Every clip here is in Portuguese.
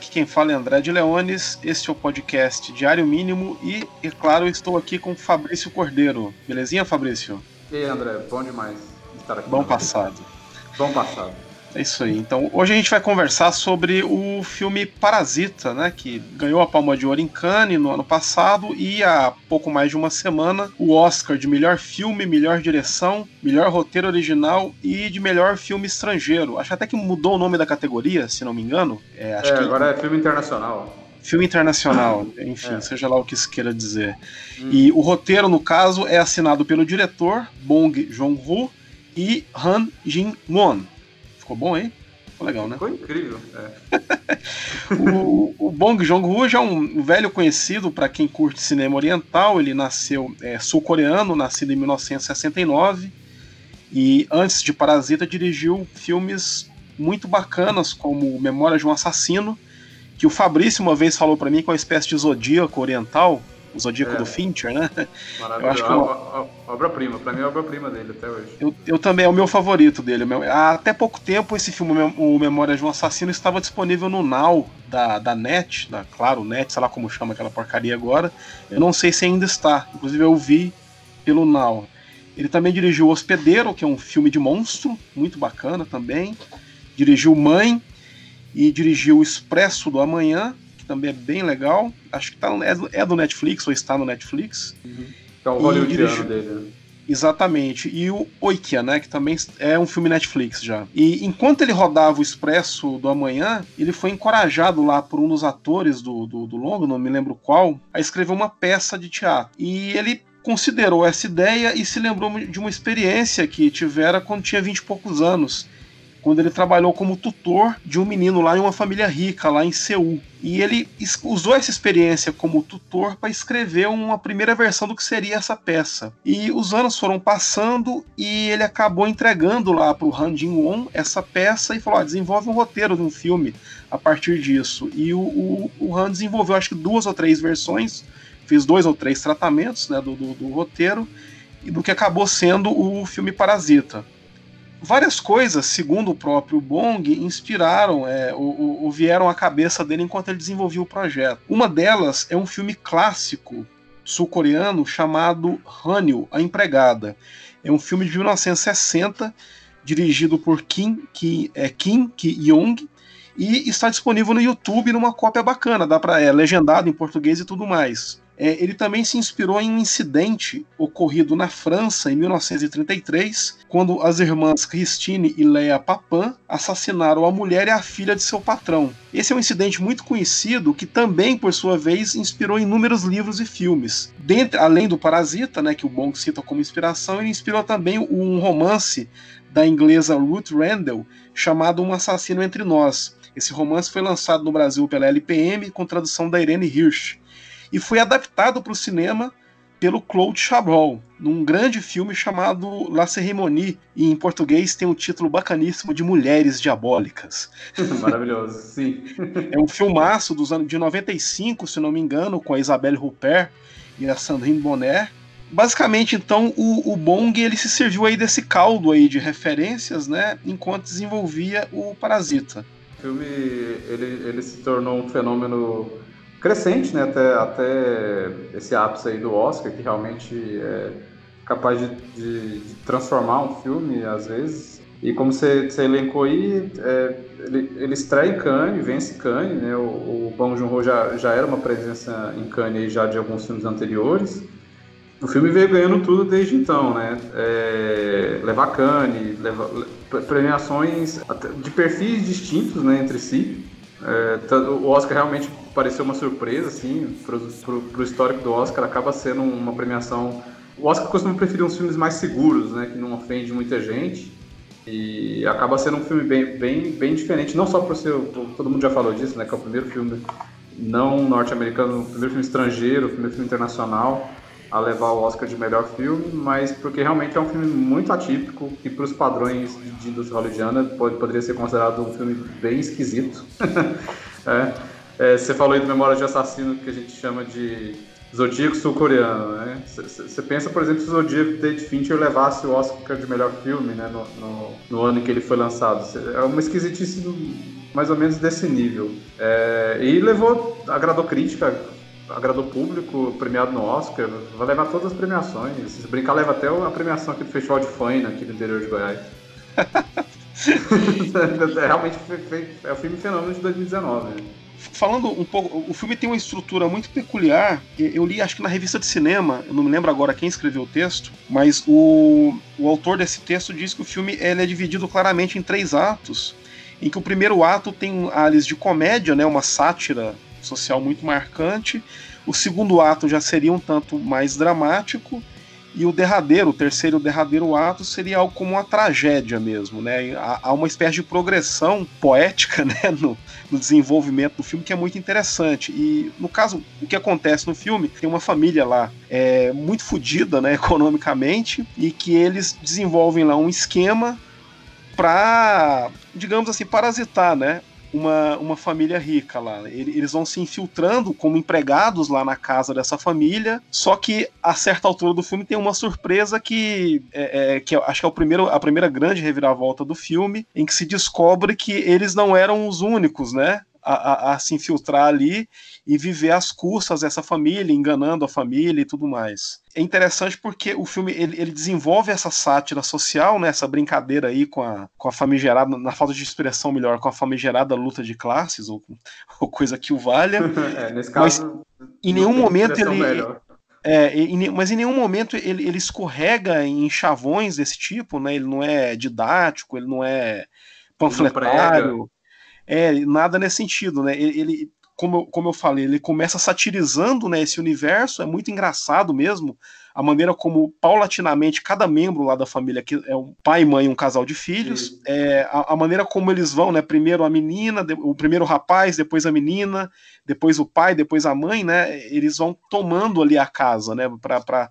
Aqui quem fala é André de Leones, este é o podcast Diário Mínimo e, é claro, estou aqui com Fabrício Cordeiro. Belezinha, Fabrício? E aí, André, bom demais estar aqui. Bom passado. Bom passado. É isso aí. Então, hoje a gente vai conversar sobre o filme Parasita, né, que ganhou a Palma de Ouro em Cannes no ano passado e há pouco mais de uma semana o Oscar de melhor filme, melhor direção, melhor roteiro original e de melhor filme estrangeiro. Acho até que mudou o nome da categoria, se não me engano. É, é que... agora é filme internacional. Filme internacional, enfim, é. seja lá o que isso queira dizer. Hum. E o roteiro, no caso, é assinado pelo diretor Bong Joon-ho e Han Jin-won. Ficou bom, hein? Ficou legal, né? Ficou incrível. É. o, o Bong Joon-ho já é um velho conhecido para quem curte cinema oriental. Ele nasceu é, sul-coreano, nascido em 1969. E antes de Parasita, dirigiu filmes muito bacanas, como Memória de um Assassino, que o Fabrício uma vez falou para mim que é uma espécie de zodíaco oriental o Zodíaco é. do Fincher, né? Maravilhoso. Eu acho que uma... Obra-prima, pra mim é obra-prima dele até hoje. Eu, eu também, é o meu favorito dele. Há até pouco tempo esse filme, o Memória de um Assassino, estava disponível no Now da, da NET, da Claro, NET, sei lá como chama aquela porcaria agora. Eu não sei se ainda está. Inclusive eu vi pelo Now. Ele também dirigiu O Hospedeiro, que é um filme de monstro, muito bacana também. Dirigiu Mãe e dirigiu O Expresso do Amanhã, também é bem legal. Acho que tá é, é do Netflix ou está no Netflix. Uhum. É o hollywoodiano dele, né? Exatamente. E o Oikia, né? Que também é um filme Netflix já. E enquanto ele rodava o Expresso do Amanhã, ele foi encorajado lá por um dos atores do, do, do longo, não me lembro qual, a escrever uma peça de teatro. E ele considerou essa ideia e se lembrou de uma experiência que tivera quando tinha vinte e poucos anos quando ele trabalhou como tutor de um menino lá em uma família rica, lá em Seul. E ele usou essa experiência como tutor para escrever uma primeira versão do que seria essa peça. E os anos foram passando e ele acabou entregando lá para o Han Jin-won essa peça e falou: desenvolve um roteiro de um filme a partir disso. E o, o, o Han desenvolveu acho que duas ou três versões, fez dois ou três tratamentos né, do, do, do roteiro e do que acabou sendo o filme Parasita. Várias coisas, segundo o próprio Bong, inspiraram é, ou, vieram à cabeça dele enquanto ele desenvolvia o projeto. Uma delas é um filme clássico sul-coreano chamado Hanyu, a Empregada. É um filme de 1960, dirigido por Kim, Ki, é, Kim Ki-young, e está disponível no YouTube numa cópia bacana, dá para é legendado em português e tudo mais. É, ele também se inspirou em um incidente ocorrido na França em 1933, quando as irmãs Christine e Leia Papin assassinaram a mulher e a filha de seu patrão. Esse é um incidente muito conhecido que também, por sua vez, inspirou inúmeros livros e filmes. Dentre, além do Parasita, né, que o Bong cita como inspiração, ele inspirou também um romance da inglesa Ruth Randall chamado Um Assassino Entre Nós. Esse romance foi lançado no Brasil pela LPM com tradução da Irene Hirsch e foi adaptado para o cinema pelo Claude Chabrol, num grande filme chamado La Cérémonie, e em português tem o um título bacaníssimo de Mulheres Diabólicas. Maravilhoso, sim. é um filmaço dos anos de 95, se não me engano, com a Isabelle Huppert e a Sandrine Bonner. Basicamente, então, o, o Bong ele se serviu aí desse caldo aí de referências, né, enquanto desenvolvia o Parasita. O filme ele, ele se tornou um fenômeno crescente, né, até, até esse ápice aí do Oscar, que realmente é capaz de, de, de transformar um filme, às vezes. E como você, você elencou aí, é, ele, ele estreia em Cannes, vence Cannes, né, o, o Bong Joon-ho já, já era uma presença em Cannes já de alguns filmes anteriores. O filme veio ganhando tudo desde então, né? É, levar Cannes, levar, premiações de perfis distintos né, entre si. É, o Oscar realmente pareceu uma surpresa, assim, pro, pro, pro histórico do Oscar, acaba sendo uma premiação. O Oscar costuma preferir uns filmes mais seguros, né, que não ofende muita gente. E acaba sendo um filme bem, bem, bem diferente, não só por ser. Todo mundo já falou disso, né? Que é o primeiro filme não norte-americano, o primeiro filme estrangeiro, o primeiro filme internacional a levar o Oscar de melhor filme, mas porque realmente é um filme muito atípico e para os padrões de, indústria hollywoodiana pode, poderia ser considerado um filme bem esquisito. é, é, você falou aí do Memória de Assassino que a gente chama de Zodíaco sul-coreano, né? Você pensa, por exemplo, se o Zodíaco David Fincher levasse o Oscar de melhor filme, né, no, no, no, ano em que ele foi lançado. É uma esquisitice mais ou menos desse nível. É, e levou, agradou crítica, agradou público, premiado no Oscar, vai levar todas as premiações. Se brincar, leva até a premiação aqui do Festival de Faina, aqui no interior de Goiás. é, realmente é o filme fenômeno de 2019. Né? Falando um pouco, o filme tem uma estrutura muito peculiar. Eu li, acho que na revista de cinema, eu não me lembro agora quem escreveu o texto, mas o, o autor desse texto diz que o filme ele é dividido claramente em três atos, em que o primeiro ato tem áreas de comédia, né, uma sátira social muito marcante. O segundo ato já seria um tanto mais dramático e o derradeiro, o terceiro o derradeiro ato seria algo como uma tragédia mesmo, né? Há, uma espécie de progressão poética, né, no, no, desenvolvimento do filme que é muito interessante. E no caso, o que acontece no filme tem uma família lá é, muito fodida, né, economicamente, e que eles desenvolvem lá um esquema para, digamos assim, parasitar, né, uma, uma família rica lá. Eles vão se infiltrando como empregados lá na casa dessa família, só que a certa altura do filme tem uma surpresa que, é, é, que acho que é o primeiro, a primeira grande reviravolta do filme, em que se descobre que eles não eram os únicos, né? A, a, a, se infiltrar ali e viver as custas dessa família, enganando a família e tudo mais. É interessante porque o filme ele, ele desenvolve essa sátira social, né, essa brincadeira aí com a, com a famigerada, na falta de expressão melhor, com a famigerada luta de classes, ou, ou coisa que o valha. É, nesse caso, mas em nenhum momento ele. É, mas em nenhum momento ele, ele escorrega em chavões desse tipo, né? Ele não é didático, ele não é panfletário. É, nada nesse sentido, né? Ele, ele, como eu, como eu falei, ele começa satirizando né, esse universo, é muito engraçado mesmo, a maneira como paulatinamente cada membro lá da família, que é um pai, mãe, um casal de filhos, é, a, a, maneira como eles vão, né, primeiro a menina, o primeiro rapaz, depois a menina, depois o pai, depois a mãe, né, eles vão tomando ali a casa, né, para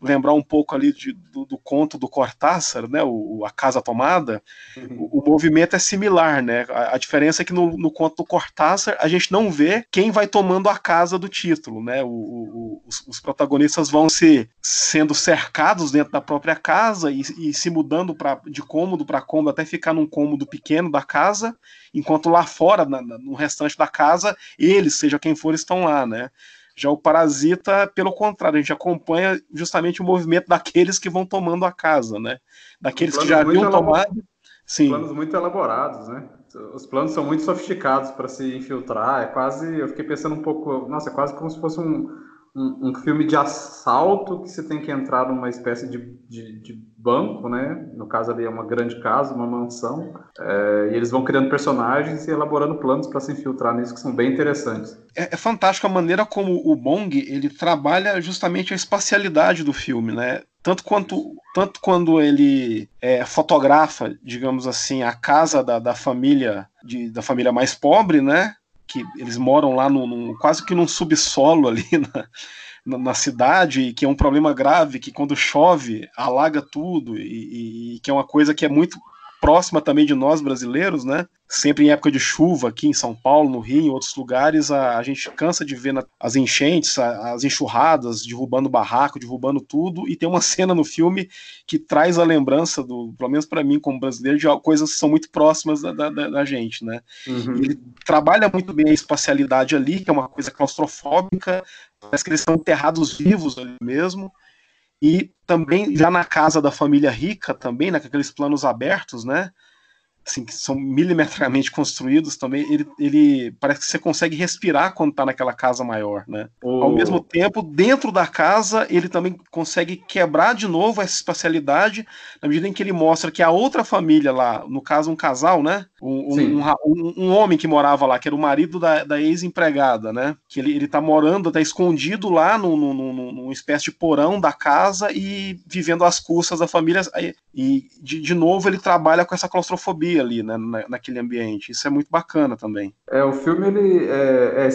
lembrar um pouco ali de, do, do, conto do Cortázar, né, o, a Casa Tomada, uhum. o, o, movimento é similar, né, a, a, diferença é que no, no conto do Cortázar a gente não vê quem vai tomando a casa do título, né, o, os, os, protagonistas vão se sendo cercados dentro da própria casa e, e se mudando pra, de cômodo para cômodo até ficar num cômodo pequeno da casa, enquanto lá fora, na, no restante da casa, eles, seja quem for, estão lá, né, já o Parasita, pelo contrário, a gente acompanha justamente o movimento daqueles que vão tomando a casa, né? Daqueles que já haviam tomado. Sim. Planos muito elaborados, né? Os planos são muito sofisticados para se infiltrar. É quase. Eu fiquei pensando um pouco. Nossa, é quase como se fosse um um, um, filme de assalto que você tem que entrar numa espécie de, de, de banco, né? No caso ali é uma grande casa, uma mansão, é, e eles vão criando personagens e elaborando planos para se infiltrar nisso que são bem interessantes. É, é fantástico a maneira como o Bong ele trabalha justamente a espacialidade do filme, né? Tanto quanto tanto quando ele é, fotografa, digamos assim, a casa da, da família de, da família mais pobre, né? Que eles moram lá no, no, quase que num subsolo ali na, na, cidade, que é um problema grave, que quando chove alaga tudo, e, e, que é uma coisa que é muito próxima também de nós brasileiros, né? Sempre em época de chuva aqui em São Paulo, no Rio, em outros lugares, a, a gente cansa de ver na, as enchentes, a, as enxurradas, derrubando barraco, derrubando tudo, e tem uma cena no filme que traz a lembrança do, pelo menos para mim como brasileiro, de coisas que são muito próximas da, da, da gente, né? Uhum. Ele trabalha muito bem a espacialidade ali, que é uma coisa claustrofóbica, parece que eles estão enterrados vivos ali mesmo e também já na casa da família rica também, naqueles né, planos abertos, né? Assim, que são milimetricamente construídos também, ele, ele parece que você consegue respirar quando está naquela casa maior, né? Oh. Ao mesmo tempo, dentro da casa, ele também consegue quebrar de novo essa espacialidade, na medida em que ele mostra que a outra família lá, no caso um casal, né? Um, um, um, um homem que morava lá, que era o marido da, da ex-empregada, né? Que ele, ele tá morando, tá escondido lá num, num, numa espécie de porão da casa e vivendo às custas da família. E, de, de novo, ele trabalha com essa claustrofobia ali, né, na, naquele ambiente. Isso é muito bacana também. É, o filme, ele é, é,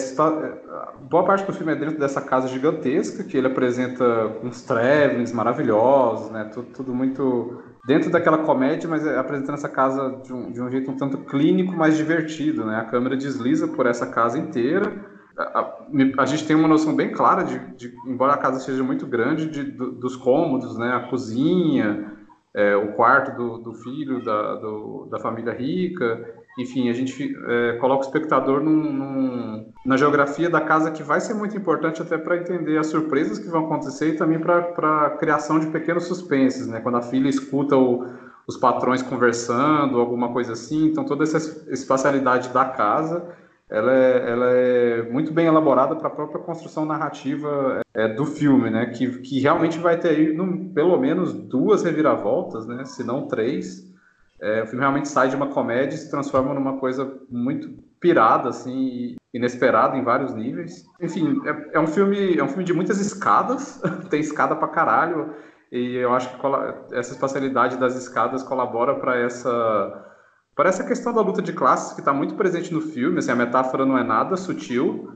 boa parte do filme é dentro dessa casa gigantesca, que ele apresenta uns travelings maravilhosos, né, tudo, tudo muito dentro daquela comédia, mas é apresentando essa casa de um, de um jeito um tanto clínico, mais divertido, né, a câmera desliza por essa casa inteira, a, a, a, gente tem uma noção bem clara de, de embora a casa seja muito grande, de, do, dos cômodos, né, a cozinha, é, o quarto do, do filho da, do, da família rica, enfim, a gente é, coloca o espectador num, num, na geografia da casa que vai ser muito importante até para entender as surpresas que vão acontecer e também para a criação de pequenos suspenses, né? Quando a filha escuta o, os patrões conversando, alguma coisa assim, então toda essa espacialidade da casa ela é, ela é muito bem elaborada para a própria construção narrativa é, do filme, né? Que, que realmente vai ter aí, no, pelo menos duas reviravoltas, né? Se não três, é, o filme realmente sai de uma comédia e se transforma numa coisa muito pirada, assim, inesperada em vários níveis. Enfim, é, é, um filme, é um filme de muitas escadas, tem escada pra caralho, e eu acho que essa espacialidade das escadas colabora para essa para essa questão da luta de classes que está muito presente no filme. Assim, a metáfora não é nada sutil,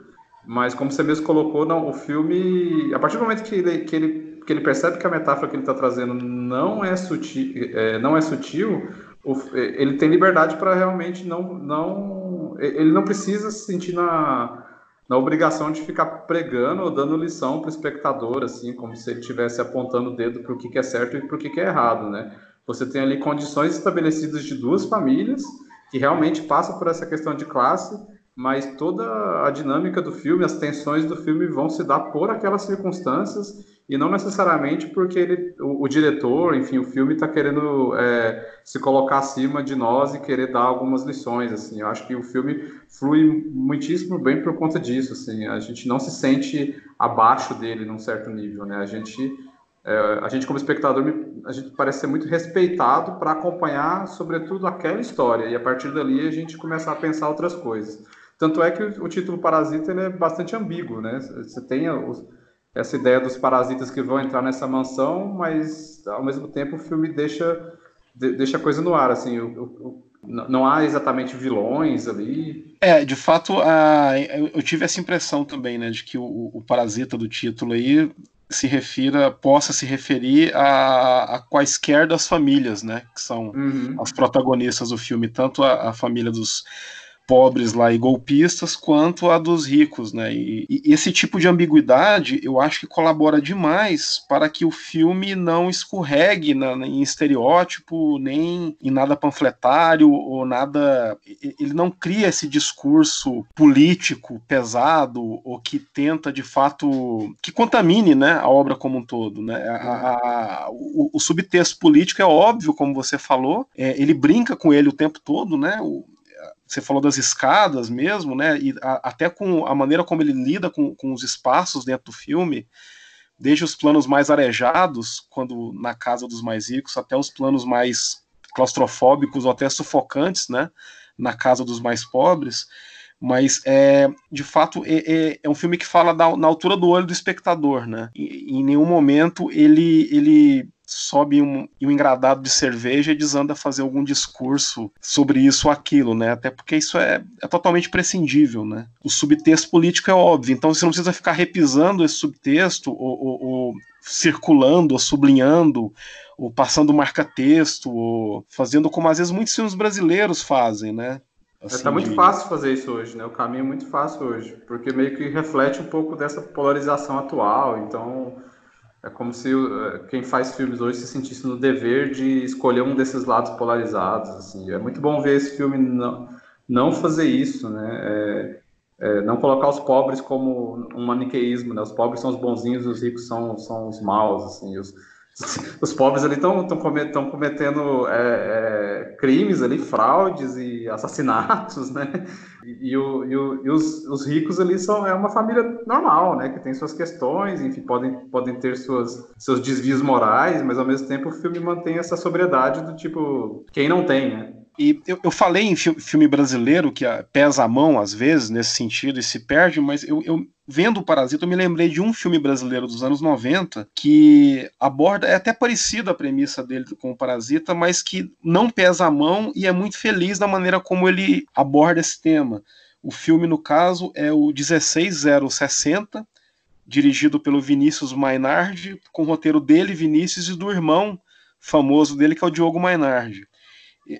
mas como você mesmo colocou, não, o filme, a partir do momento que ele, que ele, que ele percebe que a metáfora que ele está trazendo não é sutil, é, não é sutil ele tem liberdade para realmente não, não. Ele não precisa se sentir na, na obrigação de ficar pregando ou dando lição para o espectador, assim, como se ele estivesse apontando o dedo para o que, que é certo e para o que, que é errado, né? Você tem ali condições estabelecidas de duas famílias que realmente passam por essa questão de classe, mas toda a dinâmica do filme, as tensões do filme vão se dar por aquelas circunstâncias e não necessariamente porque ele, o, o diretor, enfim, o filme está querendo é, se colocar acima de nós e querer dar algumas lições, assim. Eu acho que o filme flui muitíssimo bem por conta disso, assim. A gente não se sente abaixo dele num certo nível, né? A gente, é, a gente como espectador, a gente parece ser muito respeitado para acompanhar, sobretudo, aquela história e a partir dali a gente começa a pensar outras coisas. Tanto é que o, título Parasita é bastante ambíguo, né? Você tem essa ideia dos parasitas que vão entrar nessa mansão, mas ao mesmo tempo o filme deixa deixa a coisa no ar, assim, o, o, não há exatamente vilões ali. É, de fato, a, eu tive essa impressão também, né, de que o, o parasita do título aí se refira, possa se referir a, a, quaisquer das famílias, né, que são uhum. as protagonistas do filme, tanto a, a família dos pobres lá e golpistas quanto a dos ricos, né? E, e, esse tipo de ambiguidade eu acho que colabora demais para que o filme não escorregue na, em estereótipo nem em nada panfletário ou nada. Ele não cria esse discurso político pesado ou que tenta de fato que contamine, né, a obra como um todo, né? A, a, o, o, subtexto político é óbvio, como você falou, é, ele brinca com ele o tempo todo, né? O, você falou das escadas mesmo, né? E a, até com a maneira como ele lida com, com os espaços dentro do filme, desde os planos mais arejados, quando na casa dos mais ricos, até os planos mais claustrofóbicos ou até sufocantes, né? Na casa dos mais pobres. Mas é, de fato é, é, é um filme que fala da, na altura do olho do espectador, né? E, em nenhum momento ele ele sobe um, um engradado de cerveja e desanda a fazer algum discurso sobre isso ou aquilo, né? Até porque isso é, é totalmente prescindível, né? O subtexto político é óbvio, então você não precisa ficar repisando esse subtexto ou, ou, ou circulando, ou sublinhando, ou passando marca-texto, ou fazendo como às vezes muitos filmes brasileiros fazem, né? Assim, tá muito de... fácil fazer isso hoje, né? O caminho é muito fácil hoje, porque meio que reflete um pouco dessa polarização atual, então é como se uh, quem faz filmes hoje se sentisse no dever de escolher um desses lados polarizados. Assim. É muito bom ver esse filme não, não fazer isso, né? É, é, não colocar os pobres como um maniqueísmo, né? Os pobres são os bonzinhos os ricos são, são os maus, assim. Os, os pobres ali estão cometendo é, é, crimes ali, fraudes e assassinatos, né? E, o, e, o, e os, os, ricos ali são é uma família normal, né? Que tem suas questões, enfim, podem, podem ter suas, seus desvios morais, mas ao mesmo tempo o filme mantém essa sobriedade do tipo quem não tem, né? E eu, eu falei em filme brasileiro que pesa a mão às vezes nesse sentido e se perde, mas eu, eu vendo o Parasita, eu me lembrei de um filme brasileiro dos anos 90 que aborda, é até parecida a premissa dele com o Parasita, mas que não pesa a mão e é muito feliz da maneira como ele aborda esse tema. O filme, no caso, é o 16060, dirigido pelo Vinícius Mainardi, com o roteiro dele, Vinícius, e do irmão famoso dele, que é o Diogo Mainardi.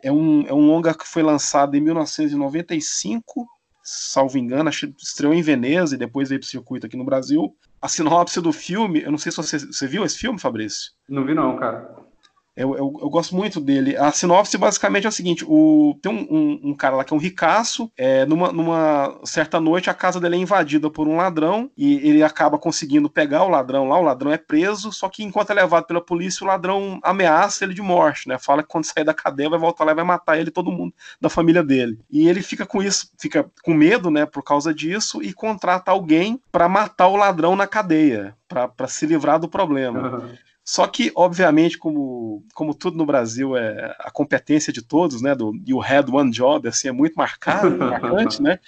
É um, é um longa que foi lançado em 1995 salvo engano, estreou em Veneza e depois veio pro circuito aqui no Brasil. A sinopse do filme, eu não sei se você, você viu esse filme, Fabrício? Não vi não, cara. Eu, eu, eu, gosto muito dele. A sinopse basicamente é o seguinte: o, tem um, um, um cara lá que é um ricaço. É, numa, numa certa noite, a casa dele é invadida por um ladrão e ele acaba conseguindo pegar o ladrão lá. O ladrão é preso, só que enquanto é levado pela polícia, o ladrão ameaça ele de morte, né? Fala que quando sair da cadeia vai voltar lá e vai matar ele todo mundo da família dele. E ele fica com isso, fica com medo, né, por causa disso e contrata alguém para matar o ladrão na cadeia, para se livrar do problema. Uhum. Só que, obviamente, como, como tudo no Brasil é a competência de todos, né? Do you had one job, assim, é muito marcado, marcante, né?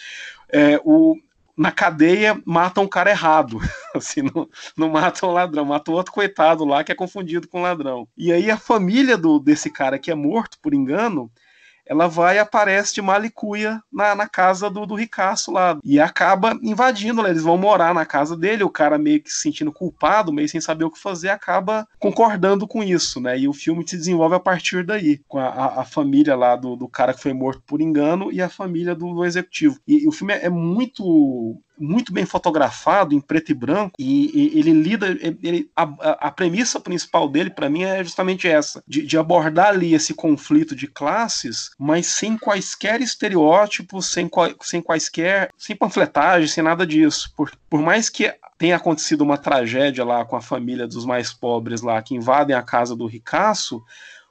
É, o, na cadeia matam um cara errado. Assim, não, não matam o ladrão, matam outro coitado lá que é confundido com ladrão. E aí a família do, desse cara que é morto por engano ela vai aparece de malicuia na, na casa do, do ricaço lá. E acaba invadindo, né? eles vão morar na casa dele, o cara meio que se sentindo culpado, meio sem saber o que fazer, acaba concordando com isso, né? E o filme se desenvolve a partir daí, com a, a, a família lá do, do cara que foi morto por engano e a família do, do executivo. E, e o filme é, é muito muito bem fotografado em preto e branco e, e ele lida ele, a, a, premissa principal dele para mim é justamente essa de, de, abordar ali esse conflito de classes mas sem quaisquer estereótipos sem, sem quaisquer sem panfletagem sem nada disso. Por, por mais que tenha acontecido uma tragédia lá com a família dos mais pobres lá que invadem a casa do ricaço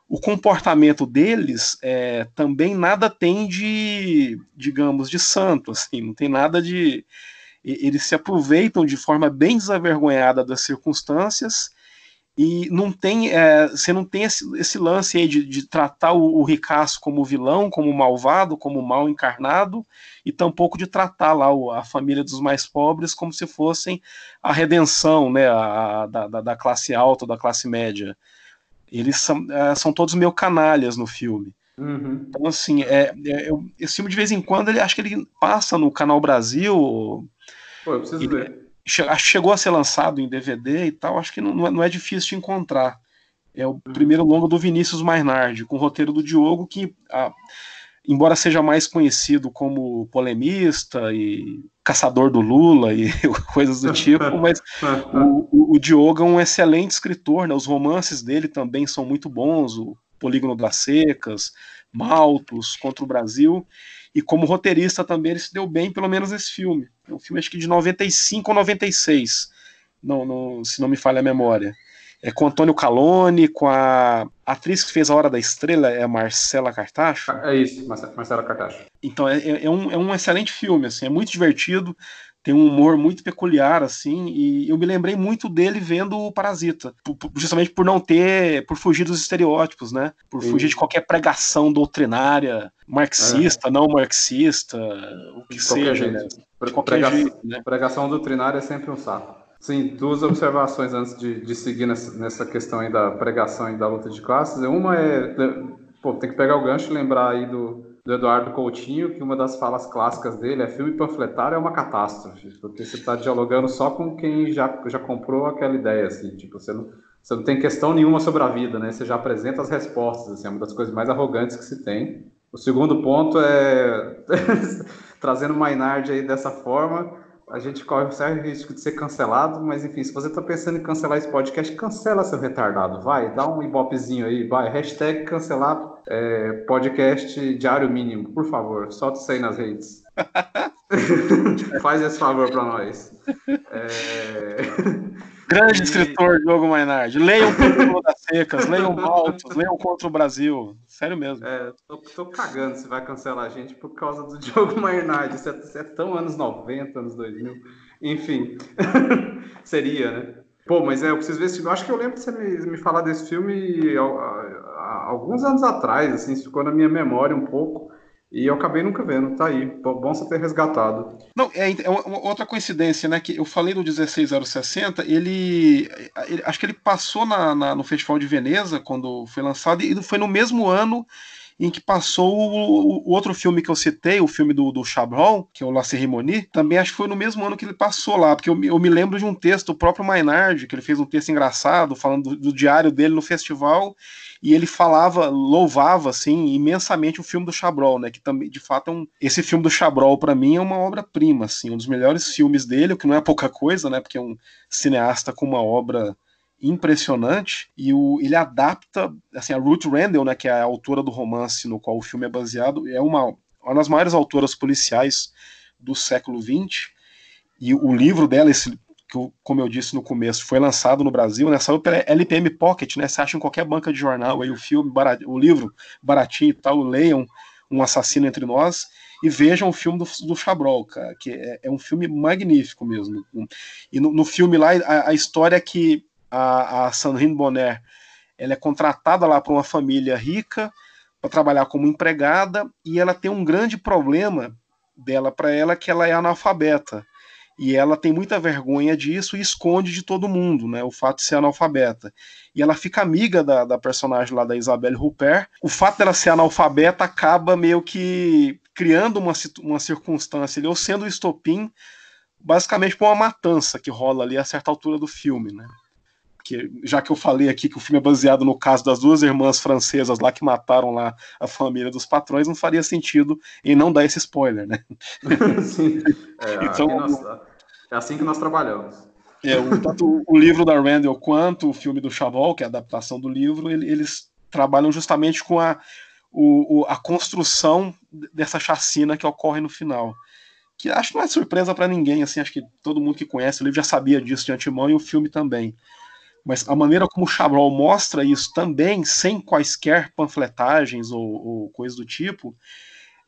o comportamento deles é, também nada tem de, digamos, de santo, assim, não tem nada de, eles se aproveitam de forma bem desavergonhada das circunstâncias e não tem é, você não tem esse, esse lance aí de, de tratar o, o, ricaço como vilão, como malvado, como mal encarnado e tampouco de tratar lá o, a família dos mais pobres como se fossem a redenção, né, a, a, da, da, classe alta, da classe média. Eles são, é, são todos meio canalhas no filme. Uhum. Então, assim, é, é, eu, esse filme de vez em quando, ele acho que ele passa no Canal Brasil, Pô, eu preciso ver. Chegou a ser lançado em DVD e tal, acho que não, não é, é difícil de encontrar. É o uhum. primeiro longo do Vinícius Mainardi, com o roteiro do Diogo, que, a, embora seja mais conhecido como polemista e caçador do Lula e coisas do tipo, mas o, o, o, Diogo é um excelente escritor, né? os romances dele também são muito bons, o Polígono das Secas, Maltos, Contra o Brasil, e como roteirista também ele se deu bem, pelo menos nesse filme. É um filme acho que de 95 ou 96, não, não, se não me falha a memória. É com Antônio Calone, com a atriz que fez A Hora da Estrela, é Marcela Cartacho. É isso, Marcela Cartacho. Então é, é, é, um, é um excelente filme, assim, é muito divertido, tem um humor muito peculiar, assim, e eu me lembrei muito dele vendo o Parasita, justamente por não ter, por fugir dos estereótipos, né? Por Sim. fugir de qualquer pregação doutrinária, marxista, é. não marxista, o que de seja, né? De qualquer pregação, jeito, né? Pregação doutrinária é sempre um saco. Sim, duas observações antes de, de seguir nessa, nessa questão aí da pregação e da luta de classes. Uma é, pô, tem que pegar o gancho e lembrar aí do, do Eduardo Coutinho, que uma das falas clássicas dele é filme panfletário é uma catástrofe, porque você está dialogando só com quem já, já comprou aquela ideia, assim, tipo, você não, você não tem questão nenhuma sobre a vida, né? Você já apresenta as respostas, assim, é uma das coisas mais arrogantes que se tem. O segundo ponto é, trazendo Maynard aí dessa forma, a gente corre um sério risco de ser cancelado, mas enfim, se você está pensando em cancelar esse podcast, cancela seu retardado, vai, dá um ibopezinho aí, vai, hashtag cancelar é, podcast diário mínimo, por favor, solta isso aí nas redes. Faz esse favor para nós. É... Grande e... escritor Diogo Mainardi. Leiam Contra das Secas, leiam Maltos, leiam Contra o Brasil. Sério mesmo. É, tô, tô, cagando se vai cancelar a gente por causa do Diogo Mainardi. Isso é, isso é tão anos 90, anos 2000. Enfim, seria, né? Pô, mas é, eu preciso ver esse filme. Eu acho que eu lembro de você me, me falar desse filme há, há, alguns anos atrás, assim, ficou na minha memória um pouco. E eu acabei nunca vendo, tá aí. Bom você ter resgatado. Não, é, é uma, outra coincidência, né? Que eu falei do 16060, ele, ele acho que ele passou na, na, no Festival de Veneza quando foi lançado, e foi no mesmo ano em que passou o, o, outro filme que eu citei, o filme do, do Chabrol, que é o La Cérémonie, também acho que foi no mesmo ano que ele passou lá, porque eu, eu me lembro de um texto, o próprio Maynard, que ele fez um texto engraçado, falando do, do diário dele no festival, e ele falava, louvava assim imensamente o filme do Chabrol, né? Que também, de fato, é um... esse filme do Chabrol para mim é uma obra-prima, assim, um dos melhores filmes dele, o que não é pouca coisa, né? Porque é um cineasta com uma obra impressionante e o, ele adapta assim a Ruth Randall, né, que é a autora do romance no qual o filme é baseado, é uma, uma das maiores autoras policiais do século XX e o livro dela, esse que como eu disse no começo, foi lançado no Brasil, né? Saiu pela LPM Pocket, né? Você acha em qualquer banca de jornal aí o filme, barat... o livro baratinho e tal, leiam Um Assassino Entre Nós e vejam o filme do, do Chabrol, cara, que é, é um filme magnífico mesmo. E no, no filme lá, a, a história é que a, a Sandrine Bonner ela é contratada lá por uma família rica para trabalhar como empregada e ela tem um grande problema dela para ela que ela é analfabeta e ela tem muita vergonha disso e esconde de todo mundo, né, o fato de ser analfabeta. E ela fica amiga da, da personagem lá da Isabelle Rupert. O fato dela ser analfabeta acaba meio que criando uma, uma circunstância ou sendo o estopim, basicamente por uma matança que rola ali a certa altura do filme, né que já que eu falei aqui que o filme é baseado no caso das duas irmãs francesas lá que mataram lá a família dos patrões, não faria sentido em não dar esse spoiler, né? Sim. É, então, nós, é assim que nós trabalhamos. É, o, tanto o livro da Randall quanto o filme do Chavol, que é a adaptação do livro, ele, eles trabalham justamente com a, o, o, a construção dessa chacina que ocorre no final que acho que não é surpresa para ninguém, assim, acho que todo mundo que conhece o livro já sabia disso de antemão e o filme também mas a maneira como o Chabrol mostra isso também, sem quaisquer panfletagens ou, ou coisa do tipo,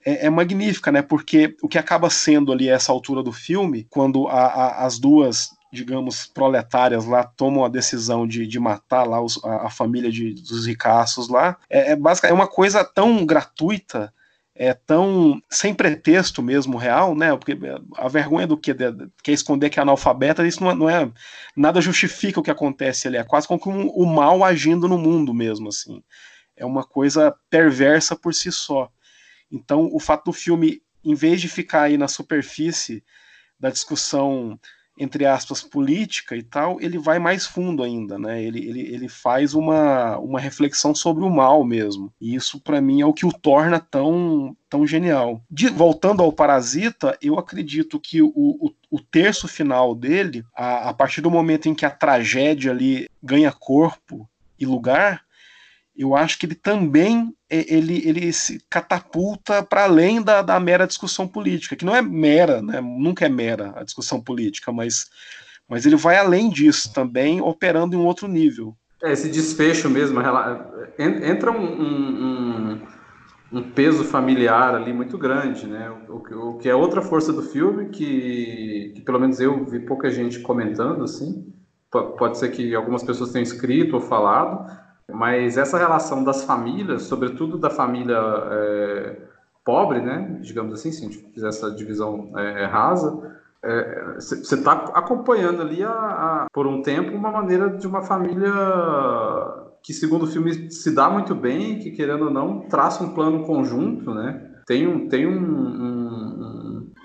é, é, magnífica, né? Porque o que acaba sendo ali essa altura do filme, quando a, a, as duas, digamos, proletárias lá tomam a decisão de, de matar lá os, a, a, família de, dos ricaços lá, é, é, é uma coisa tão gratuita é tão sem pretexto mesmo real, né? Porque a vergonha do que quer esconder que é analfabeta, isso não é, não é, nada justifica o que acontece ali, é quase como um, o mal agindo no mundo mesmo, assim. É uma coisa perversa por si só. Então, o fato do filme, em vez de ficar aí na superfície da discussão entre aspas, política e tal, ele vai mais fundo ainda, né? Ele, ele, ele faz uma, uma reflexão sobre o mal mesmo. E isso, para mim, é o que o torna tão, tão genial. De, voltando ao Parasita, eu acredito que o, o, o terço final dele, a, a partir do momento em que a tragédia ali ganha corpo e lugar, eu acho que ele também ele, ele se catapulta para além da, da, mera discussão política, que não é mera, né? nunca é mera a discussão política, mas, mas ele vai além disso também, operando em um outro nível. É, esse desfecho mesmo, entra um, um, um, peso familiar ali muito grande, né? O, o, que é outra força do filme, que, que pelo menos eu vi pouca gente comentando, assim, pode ser que algumas pessoas tenham escrito ou falado, mas essa relação das famílias, sobretudo da família é, pobre, né, digamos assim, se a gente fizer essa divisão é, rasa, você é, está acompanhando ali, a, a, por um tempo, uma maneira de uma família que, segundo o filme, se dá muito bem, que, querendo ou não, traça um plano conjunto, né? Tem um, tem um, um,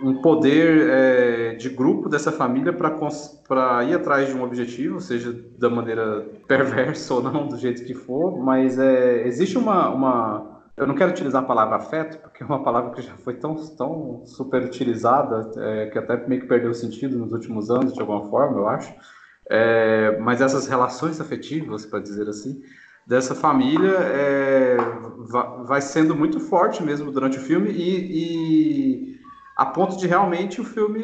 um poder é, de grupo dessa família para ir atrás de um objetivo, seja da maneira perversa ou não, do jeito que for, mas é, existe uma, uma. Eu não quero utilizar a palavra afeto, porque é uma palavra que já foi tão, tão super utilizada, é, que até meio que perdeu sentido nos últimos anos, de alguma forma, eu acho. É, mas essas relações afetivas, para dizer assim, dessa família é, vai sendo muito forte mesmo durante o filme e, e a ponto de realmente o filme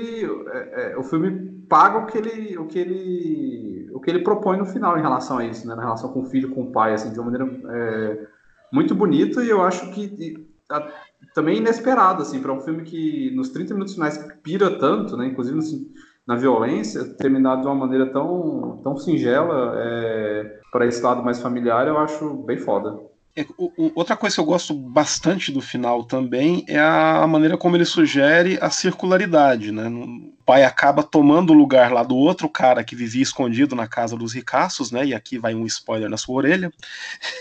é, é, o filme paga o que ele o que ele o que ele propõe no final em relação a isso né na relação com o filho com o pai assim de uma maneira é, muito bonita e eu acho que a, também inesperado assim para um filme que nos 30 minutos finais pira tanto né inclusive assim, na violência, terminado de uma maneira tão, tão singela, é, para esse lado mais familiar, eu acho bem foda. É, outra coisa que eu gosto bastante do final também é a maneira como ele sugere a circularidade. Né? O pai acaba tomando o lugar lá do outro cara que vivia escondido na casa dos ricaços, né? e aqui vai um spoiler na sua orelha.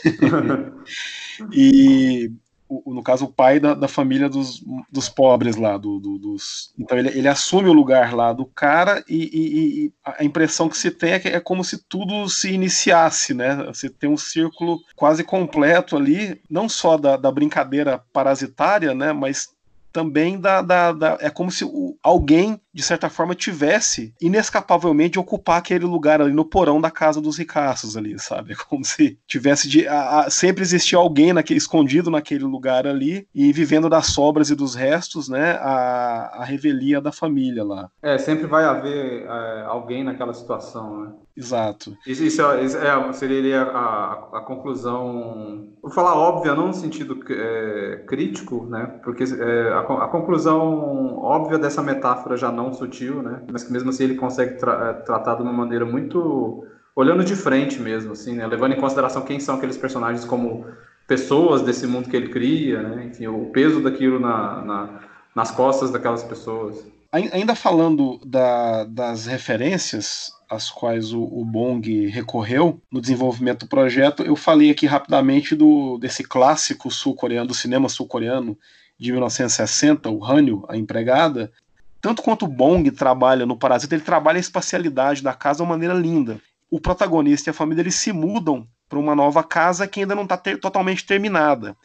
e o, no caso, o pai da, da família dos, dos pobres lá, do, do, dos. Então ele, ele assume o lugar lá do cara e, e, e, a impressão que se tem é que é como se tudo se iniciasse, né? Você tem um círculo quase completo ali, não só da, da brincadeira parasitária, né? Mas também da, da, da, é como se o, alguém de certa forma, tivesse inescapavelmente de ocupar aquele lugar ali no porão da casa dos ricaços ali, sabe? Como se tivesse de. A, a, sempre existia alguém naquele, escondido naquele lugar ali e vivendo das sobras e dos restos, né? A, a revelia da família lá. É, sempre vai haver é, alguém naquela situação, né? Exato. Isso, isso, é, isso é, seria a, a, conclusão, vou falar óbvia, não no sentido é, crítico, né? Porque é, a, a, conclusão óbvia dessa metáfora já não sutil, né? Mas que mesmo assim ele consegue tra é, tratar de uma maneira muito olhando de frente mesmo, assim, né? Levando em consideração quem são aqueles personagens como pessoas desse mundo que ele cria, né? Enfim, o peso daquilo na, na nas costas daquelas pessoas. Ainda falando da, das referências, às quais o, o, Bong recorreu no desenvolvimento do projeto, eu falei aqui rapidamente do desse clássico sul-coreano, do cinema sul-coreano de 1960, o Hanyo, a empregada. Tanto quanto o Bong trabalha no Parasita, ele trabalha a espacialidade da casa de uma maneira linda. O protagonista e a família eles se mudam para uma nova casa que ainda não está ter, totalmente terminada.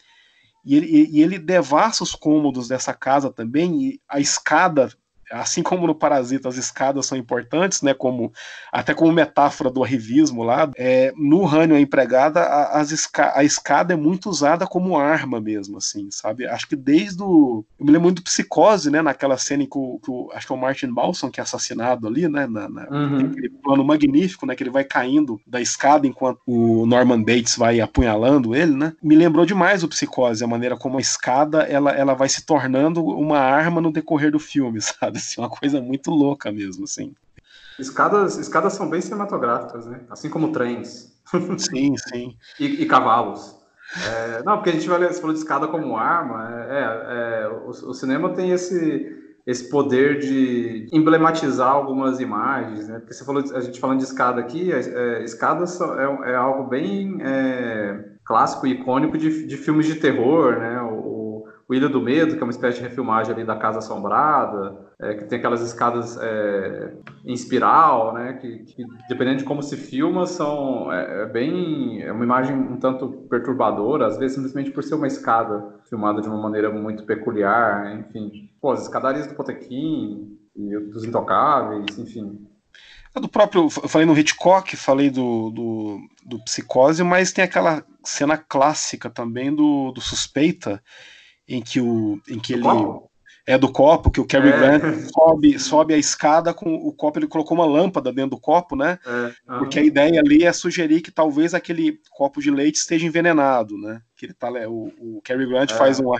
E ele, e ele devassa os cômodos dessa casa também, e a escada assim como no Parasita as escadas são importantes, né, como até como metáfora do arrivismo lá, é, no Rânio a empregada a, as esca a escada é muito usada como arma mesmo, assim, sabe? Acho que desde o eu me lembro muito do Psicose, né, naquela cena em que o, que o acho que é o Martin Balsam que é assassinado ali, né, na, na uhum. aquele plano magnífico, né, que ele vai caindo da escada enquanto o Norman Bates vai apunhalando ele, né? Me lembrou demais o Psicose, a maneira como a escada ela, ela vai se tornando uma arma no decorrer do filme, sabe? assim, uma coisa muito louca mesmo, assim. Escadas, escadas são bem cinematográficas, né? Assim como trens. Sim, sim. e, e, cavalos. É, não, porque a gente vai você falou de escada como arma. É, é, é o, o, cinema tem esse, esse poder de emblematizar algumas imagens, né? Porque você falou, a gente falando de escada aqui, é, é escadas é, é, algo bem clássico e icônico de, de filmes de terror, né? O, o Ilha do Medo, que é uma espécie de refilmagem ali da Casa Assombrada, é, que tem aquelas escadas é, em espiral, né, que, que, dependendo de como se filma, são é, é, bem é uma imagem um tanto perturbadora, às vezes simplesmente por ser uma escada filmada de uma maneira muito peculiar, enfim, pô, as escadarias do Potequim e dos Intocáveis, enfim, do próprio. Eu falei no Hitchcock, falei do, do, do, Psicose, mas tem aquela cena clássica também do, do Suspeita, em que, o, em que ele. É do copo, que o Cary é. Grant sobe, sobe a escada com o copo, ele colocou uma lâmpada dentro do copo, né? É. Uhum. Porque a ideia ali é sugerir que talvez aquele copo de leite esteja envenenado, né? Que ele tá, o, o Cary Grant é. faz uma,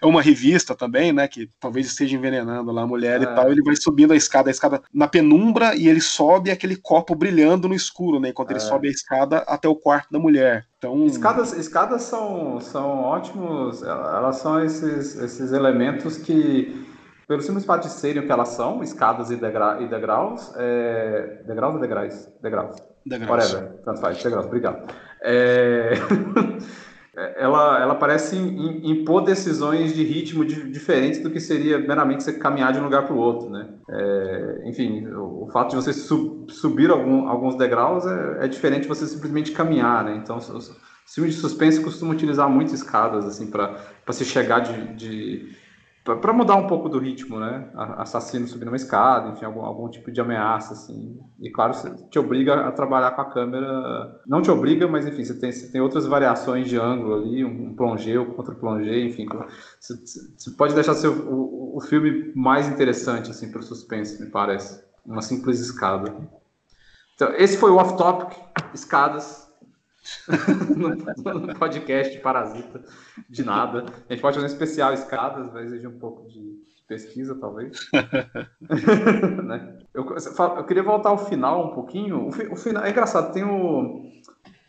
é uma revista também, né, que talvez esteja envenenando lá a mulher é. e tal, ele vai subindo a escada, a escada na penumbra e ele sobe aquele copo brilhando no escuro, né, enquanto é. ele sobe a escada até o quarto da mulher. Então... Escadas, escadas são, são ótimos, elas são esses, esses elementos que pelo simples fato de serem o que elas são, escadas e, degra e degraus, é... degraus ou degraus? Degraus. Degraus. Whatever, tanto faz, degraus, obrigado. É... Ela, ela parece impor decisões de ritmo de, diferentes do que seria meramente você caminhar de um lugar para o outro, né? É, enfim, o, o, fato de você sub, subir algum, alguns degraus é, é, diferente de você simplesmente caminhar, né? Então, os, filmes de suspense costumam utilizar muitas escadas, assim, para se chegar de, de para mudar um pouco do ritmo, né? Assassino subindo uma escada, enfim, algum, algum tipo de ameaça, assim. E claro, você te obriga a trabalhar com a câmera. Não te obriga, mas enfim, você tem, você tem outras variações de ângulo ali, um plongé ou contra plongé, enfim. Você, você, pode deixar seu, o, o filme mais interessante, assim, para o suspense, me parece. Uma simples escada. Então, esse foi o off-topic, escadas no podcast Parasita, de nada. A gente pode fazer um especial escadas, vai exigir um pouco de, pesquisa, talvez. né? eu, eu, queria voltar ao final um pouquinho. O, o, final, é engraçado, tem o,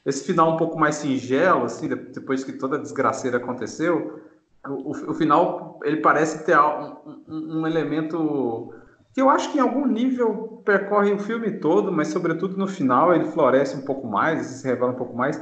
esse final um pouco mais singelo, assim, depois que toda a desgraceira aconteceu. O, o, final, ele parece ter um, um, um elemento que eu acho que em algum nível percorre o filme todo, mas sobretudo no final ele floresce um pouco mais, se revela um pouco mais.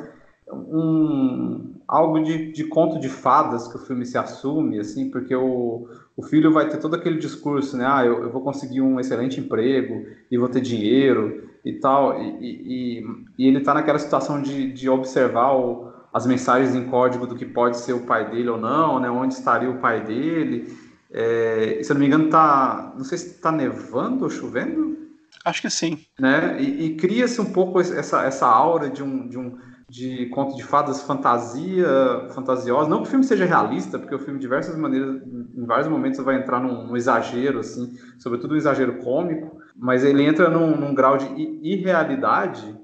Um, algo de, de conto de fadas que o filme se assume, assim, porque o, o filho vai ter todo aquele discurso, né? Ah, eu, eu vou conseguir um excelente emprego e vou ter dinheiro e tal, e, e, e ele está naquela situação de, de observar o, as mensagens em código do que pode ser o pai dele ou não, né? Onde estaria o pai dele É, se eu não me engano, tá. Não sei se está nevando ou chovendo. Acho que sim. Né? E, e cria-se um pouco essa, essa aura de um, de um de conto de fadas fantasia, fantasiosa. Não que o filme seja realista, porque o filme, de diversas maneiras, em vários momentos, vai entrar num, num exagero, assim, sobretudo um exagero cômico, mas ele entra num, num grau de irrealidade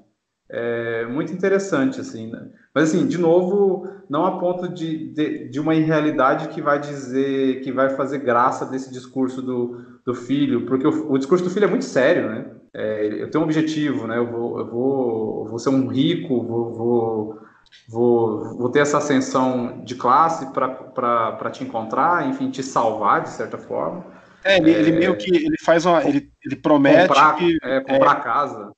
é, muito interessante, assim, né? Mas, assim, de novo, não a ponto de, de, de, uma irrealidade que vai dizer, que vai fazer graça desse discurso do, do filho, porque o, o discurso do filho é muito sério, né? É, eu tenho um objetivo, né? Eu vou, eu vou, vou ser um rico, vou, vou, vou, vou ter essa ascensão de classe para te encontrar, enfim, te salvar de certa forma. É, ele, é, ele meio que ele faz uma, ele, ele promete comprar, que, é, comprar casa,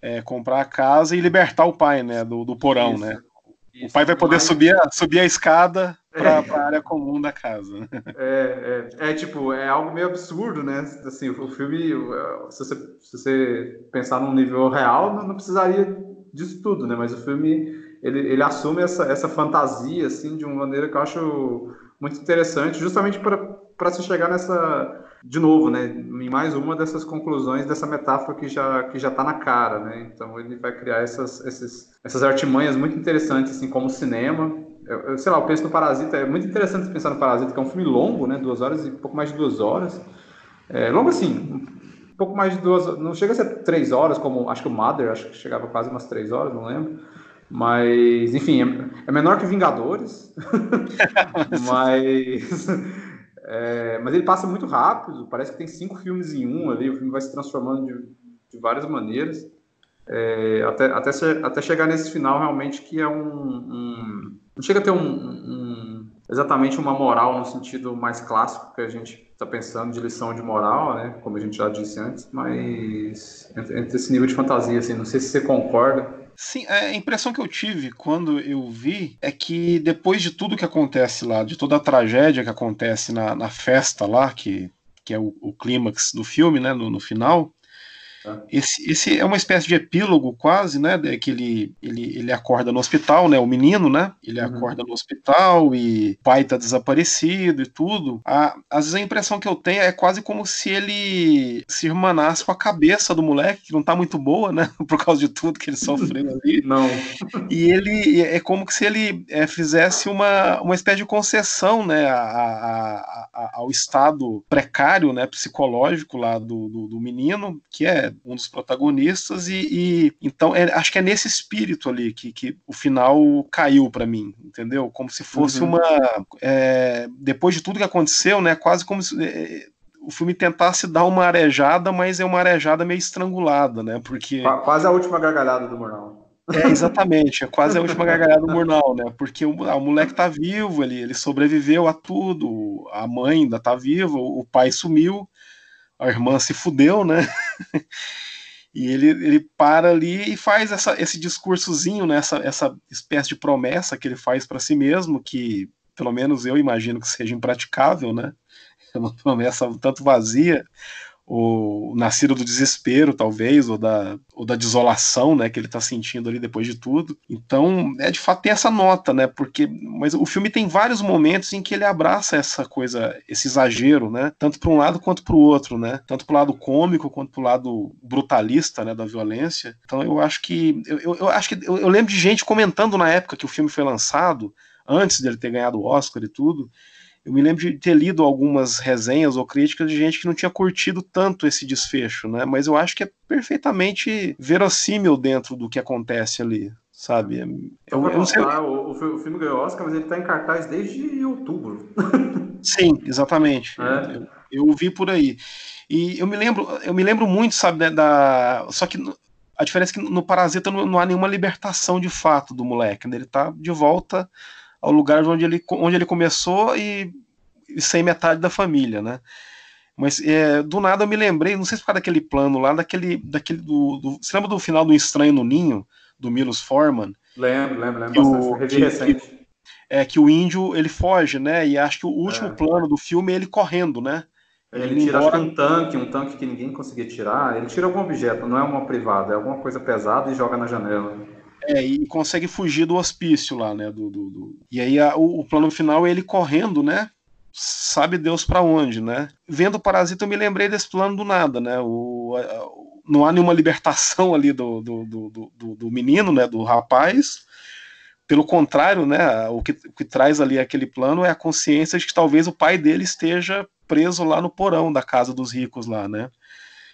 é, comprar a casa e libertar o pai, né, do, do porão, Isso. né? Isso, o pai vai poder mas... subir, a, subir a escada para é. a área comum da casa. É, é, é, tipo, é algo meio absurdo, né? Assim, o filme, se você, se você pensar num nível real, não, não precisaria disso tudo, né? Mas o filme, ele, ele assume essa, essa fantasia, assim, de uma maneira que eu acho muito interessante, justamente para se chegar nessa de novo, né, em mais uma dessas conclusões dessa metáfora que já que já está na cara, né? Então ele vai criar essas, esses, essas artimanhas muito interessantes, assim como o cinema. Eu, eu, sei lá, eu penso no Parasita, é muito interessante pensar no Parasita, que é um filme longo, né, duas horas e pouco mais de duas horas. É, longo assim, um pouco mais de duas, não chega a ser três horas, como acho que o Mother, acho que chegava quase umas três horas, não lembro. Mas, enfim, é, é menor que Vingadores, mas é, mas ele passa muito rápido, parece que tem cinco filmes em um ali, o filme vai se transformando de, de várias maneiras. É, até, até, até chegar nesse final realmente que é um, um não chega a ter um, um, exatamente uma moral no sentido mais clássico que a gente está pensando de lição de moral, né? Como a gente já disse antes, mas entre, entre esse nível de fantasia, assim, não sei se você concorda. Sim, é, a impressão que eu tive quando eu vi é que depois de tudo que acontece lá, de toda a tragédia que acontece na, na festa lá, que, que é o, o clímax do filme, né, no, no final. Esse, esse é uma espécie de epílogo quase, né? Que ele, ele, ele acorda no hospital, né? O menino, né? Ele uhum. acorda no hospital e o pai tá desaparecido e tudo. A, às vezes a impressão que eu tenho é quase como se ele se irmanasse com a cabeça do moleque, que não tá muito boa, né? Por causa de tudo que ele sofreu ali. Não. E ele é como se ele é, fizesse uma, uma espécie de concessão, né? A, a, a, ao estado precário, né? Psicológico lá do, do, do menino, que é um dos protagonistas, e, e então é, acho que é nesse espírito ali que, que o final caiu para mim, entendeu? Como se fosse uhum. uma. É, depois de tudo que aconteceu, né? Quase como se. É, o filme tentasse dar uma arejada, mas é uma arejada meio estrangulada, né? Porque. Quase a última gargalhada do Murnau. É, exatamente, é quase a última gargalhada do Murnau, né? Porque o, ah, o moleque tá vivo, ele, ele sobreviveu a tudo, a mãe ainda tá viva, o pai sumiu, a irmã se fudeu, né? e ele, ele para ali e faz essa, esse discursozinho, né? essa, essa espécie de promessa que ele faz para si mesmo, que pelo menos eu imagino que seja impraticável, né? É uma promessa tanto vazia, o nascido do desespero, talvez, ou da, ou da desolação, né, que ele está sentindo ali depois de tudo. Então, é de fato tem essa nota, né, porque, mas o filme tem vários momentos em que ele abraça essa coisa, esse exagero, né, tanto para um lado quanto para o outro, né, tanto para o lado cômico quanto para o lado brutalista, né, da violência. Então, eu acho que, eu, eu, eu acho que, eu, eu lembro de gente comentando na época que o filme foi lançado, antes dele ter ganhado o Oscar e tudo, eu me lembro de ter lido algumas resenhas ou críticas de gente que não tinha curtido tanto esse desfecho, né? Mas eu acho que é perfeitamente verossímil dentro do que acontece ali, sabe? Eu, eu não sei... o, o filme ganhou Oscar, mas ele está em cartaz desde outubro. Sim, exatamente. É. Eu, eu vi por aí. E eu me lembro, eu me lembro muito, sabe, da, da... só que a diferença é que no Parasita não, não, há nenhuma libertação de fato do moleque, né? ele está de volta ao lugar onde ele, onde ele começou e, e sem metade da família, né? Mas é, do nada eu me lembrei, não sei se foi daquele plano lá, daquele. daquele do, do, você lembra do final do Estranho no Ninho, do Milos Forman? Lembro, lembro, lembro. Que o, que, recente. Que, é que o índio ele foge, né? E acho que o último é. plano do filme é ele correndo, né? Ele, ele tira embora... um tanque, um tanque que ninguém conseguia tirar. Ele tira algum objeto, não é uma privada, é alguma coisa pesada e joga na janela. É, e consegue fugir do hospício lá, né? Do, do, do... E aí a, o, o, plano final é ele correndo, né? sabe Deus para onde, né? Vendo o Parasita eu me lembrei desse plano do nada, né? O, não há nenhuma libertação ali do, do, do, do, do menino, né? Do rapaz. Pelo contrário, né? O que, o que traz ali aquele plano é a consciência de que talvez o pai dele esteja preso lá no porão da casa dos ricos lá, né?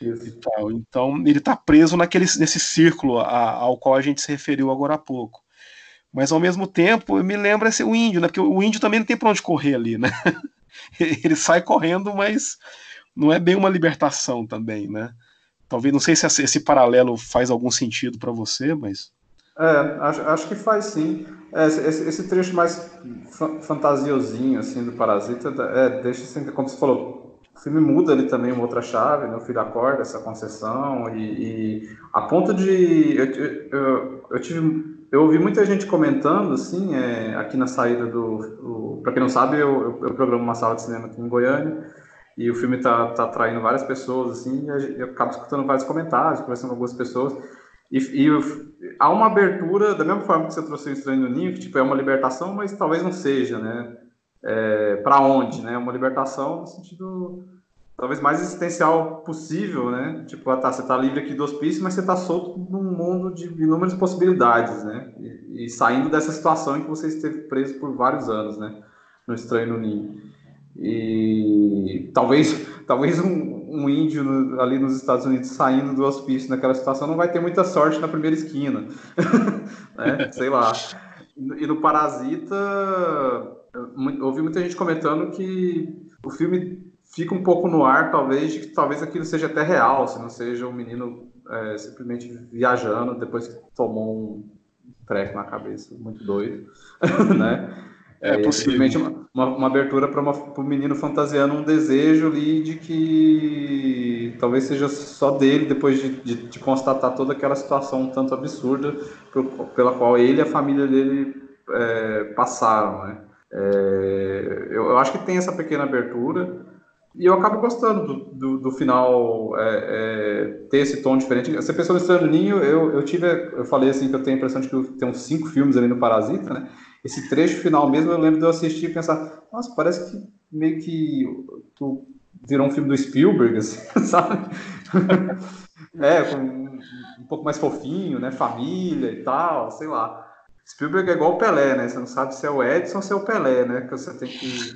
Então ele está preso naquele, nesse círculo a, ao qual a gente se referiu agora há pouco. Mas ao mesmo tempo, me lembra esse, o índio, né? Porque o índio também não tem para onde correr ali, né? Ele sai correndo, mas não é bem uma libertação também, né? Talvez, não sei se esse paralelo faz algum sentido para você, mas. É, acho, acho que faz sim. É, esse, esse, trecho mais fantasiosinho, assim, do Parasita, é, deixa assim, como você falou, o filme muda ali também uma outra chave, né? O filho acorda essa concessão e, e a ponto de... Eu, eu, eu, tive... Eu ouvi muita gente comentando, assim, é, aqui na saída do... Para quem não sabe, eu, eu, programo uma sala de cinema aqui em Goiânia e o filme tá, tá atraindo várias pessoas, assim, e eu acabo escutando vários comentários, conversando com algumas pessoas e, e, há uma abertura, da mesma forma que você trouxe o Estranho no Ninho, que tipo, é uma libertação, mas talvez não seja, né? É, para onde, né? Uma libertação no sentido talvez mais existencial possível, né? Tipo, ah, tá, você está livre aqui do hospício, mas você está solto num mundo de inúmeras possibilidades, né? E, e, saindo dessa situação em que você esteve preso por vários anos, né? No Estranho no Ninho. E talvez, talvez um, um índio no, ali nos Estados Unidos saindo do hospício naquela situação não vai ter muita sorte na primeira esquina. né? Sei lá. E no Parasita, ouvi muita gente comentando que o filme fica um pouco no ar, talvez, de que talvez aquilo seja até real, se não seja um menino é, simplesmente viajando depois que tomou um treco na cabeça, muito doido, né? É, é possivelmente uma, uma, uma, abertura para o menino fantasiando um desejo ali de que talvez seja só dele, depois de, de, de constatar toda aquela situação um tanto absurda pro, pela qual ele e a família dele é, passaram. Né? É, eu, eu, acho que tem essa pequena abertura. E eu acabo gostando do, do, do final é, é, ter esse tom diferente. Você pensou no Estranho Ninho, eu, eu tive, eu falei assim que eu tenho a impressão de que tem uns cinco filmes ali no Parasita, né? esse trecho final mesmo, eu lembro de eu assistir e pensar, nossa, parece que meio que tu virou um filme do Spielberg, assim, sabe? é, com um pouco mais fofinho, né? Família e tal, sei lá. Spielberg é igual o Pelé, né? Você não sabe se é o Edson ou se é o Pelé, né? Que você tem que,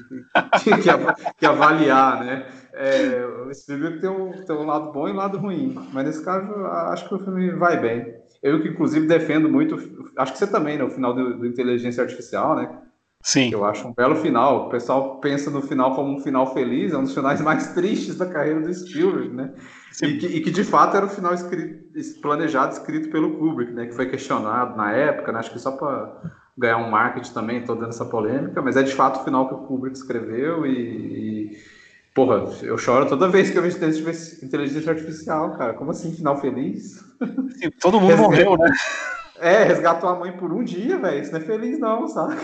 que, que, avaliar, né? É, o Spielberg tem um, tem um lado bom e um lado ruim, mas nesse caso acho que o filme vai bem. Eu que inclusive defendo muito, acho que você também, né? O final do, do Inteligência Artificial, né? Sim. Eu acho um belo final. O pessoal pensa no final como um final feliz, é um dos finais mais tristes da carreira do Spielberg, né? E que, e que, de fato era o final escrito, planejado, escrito pelo Kubrick, né? Que foi questionado na época, né? Acho que só para ganhar um marketing também, estou dando essa polêmica, mas é de fato o final que o Kubrick escreveu e, e Porra, eu choro toda vez que eu vejo inteligência artificial, cara. Como assim, final feliz? Sim, todo mundo morreu, né? É, resgatou a mãe por um dia, velho. Isso não é feliz, não, sabe?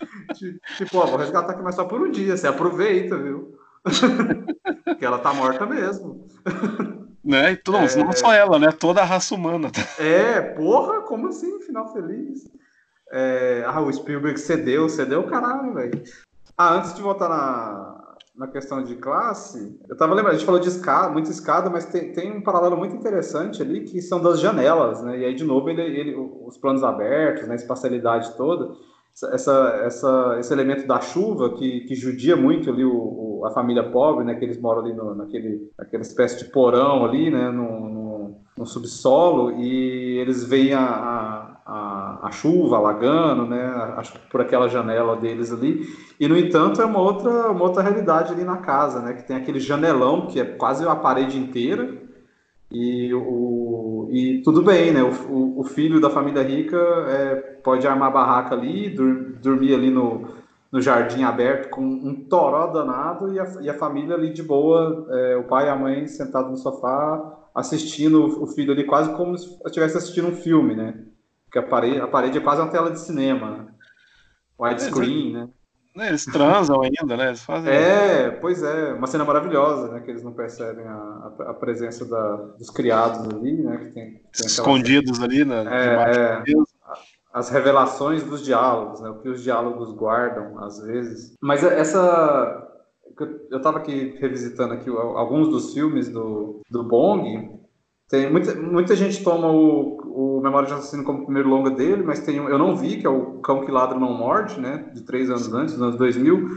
tipo, ó, vou resgatar aqui, mas só por um dia. Você aproveita, viu? Porque ela tá morta mesmo. Né? E tudo, é... Não só ela, né? Toda a raça humana. É, porra, como assim, final feliz? É... Ah, o Spielberg cedeu, cedeu o caralho, velho. Ah, antes de voltar na, na questão de classe, eu estava lembrando, a gente falou de escada, muita escada, mas tem, tem um paralelo muito interessante ali, que são das janelas, né? E aí, de novo, ele, ele os planos abertos, né? a espacialidade toda, essa, essa, esse elemento da chuva que, que judia muito ali o, o, a família pobre, né? Que eles moram ali no, naquele, naquela espécie de porão ali, né? No, no, no subsolo, e eles veem a, a a, chuva alagando, né, por aquela janela deles ali. E no entanto é uma outra, uma outra realidade ali na casa, né, que tem aquele janelão que é quase a parede inteira. E, o, e tudo bem, né? O, o filho da família rica é, pode armar barraca ali, dur, dormir ali no, no jardim aberto com um toró danado e a, e a família ali de boa, é, o pai e a mãe sentados no sofá assistindo o filho ali quase como se estivesse assistindo um filme, né? Porque a parede, a parede é quase uma tela de cinema, né? Widescreen, né? Né? Eles transam ainda, né? Eles fazem... É, pois é, uma cena maravilhosa, né? Que eles não percebem a, a presença da, dos criados ali, né? Que tem, tem Escondidos ali, né? É, é, as revelações dos diálogos, né? O que os diálogos guardam, às vezes. Mas essa... Eu estava aqui revisitando aqui alguns dos filmes do, do Bong, tem muita, muita gente toma o, o Memória de Assassino como primeiro longa dele, mas tem um, eu não vi, que é o Cão que Ladra Não Morde, né? De três anos antes, nos anos 2000.